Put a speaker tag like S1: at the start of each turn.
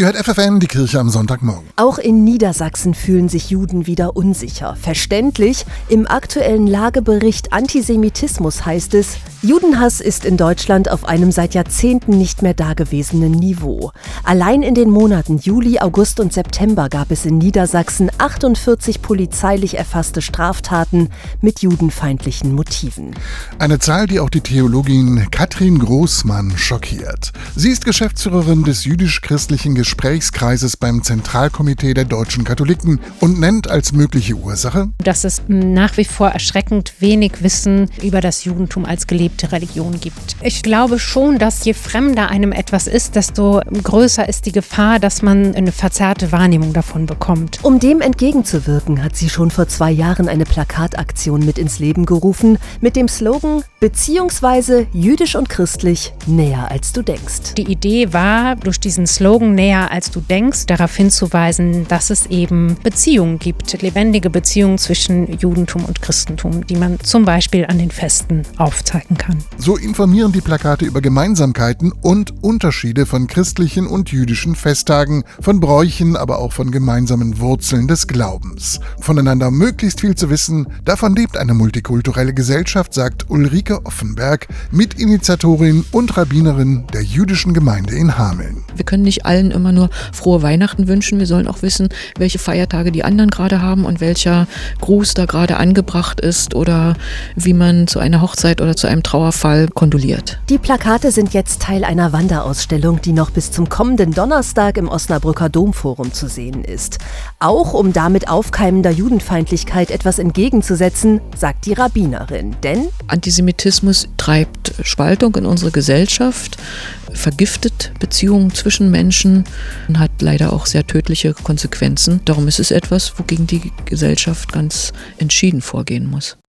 S1: Ihr hört FFN, die Kirche am Sonntagmorgen.
S2: Auch in Niedersachsen fühlen sich Juden wieder unsicher. Verständlich, im aktuellen Lagebericht Antisemitismus heißt es, Judenhass ist in Deutschland auf einem seit Jahrzehnten nicht mehr dagewesenen Niveau. Allein in den Monaten Juli, August und September gab es in Niedersachsen 48 polizeilich erfasste Straftaten mit judenfeindlichen Motiven.
S1: Eine Zahl, die auch die Theologin Katrin Großmann schockiert. Sie ist Geschäftsführerin des jüdisch-christlichen Gesprächskreises beim Zentralkomitee der deutschen Katholiken und nennt als mögliche Ursache,
S3: dass es nach wie vor erschreckend wenig Wissen über das Judentum als gelebte gelebte Religion gibt. Ich glaube schon, dass je fremder einem etwas ist, desto größer ist die Gefahr, dass man eine verzerrte Wahrnehmung davon bekommt.
S2: Um dem entgegenzuwirken, hat sie schon vor zwei Jahren eine Plakataktion mit ins Leben gerufen mit dem Slogan beziehungsweise jüdisch und christlich näher als du denkst.
S3: Die Idee war, durch diesen Slogan näher als du denkst, darauf hinzuweisen, dass es eben Beziehungen gibt, lebendige Beziehungen zwischen Judentum und Christentum, die man zum Beispiel an den Festen aufzeigen kann.
S1: So informieren die Plakate über Gemeinsamkeiten und Unterschiede von christlichen und jüdischen Festtagen, von Bräuchen, aber auch von gemeinsamen Wurzeln des Glaubens. Voneinander möglichst viel zu wissen, davon lebt eine multikulturelle Gesellschaft, sagt Ulrike Offenberg, Mitinitiatorin und Rabbinerin der jüdischen Gemeinde in Hameln.
S4: Wir können nicht allen immer nur frohe Weihnachten wünschen, wir sollen auch wissen, welche Feiertage die anderen gerade haben und welcher Gruß da gerade angebracht ist oder wie man zu einer Hochzeit oder zu einem Trauerfall kondoliert.
S2: Die Plakate sind jetzt Teil einer Wanderausstellung, die noch bis zum kommenden Donnerstag im Osnabrücker Domforum zu sehen ist. Auch um damit aufkeimender Judenfeindlichkeit etwas entgegenzusetzen, sagt die Rabbinerin. Denn
S4: Antisemitismus treibt Spaltung in unsere Gesellschaft, vergiftet Beziehungen zwischen Menschen und hat leider auch sehr tödliche Konsequenzen. Darum ist es etwas, wogegen die Gesellschaft ganz entschieden vorgehen muss.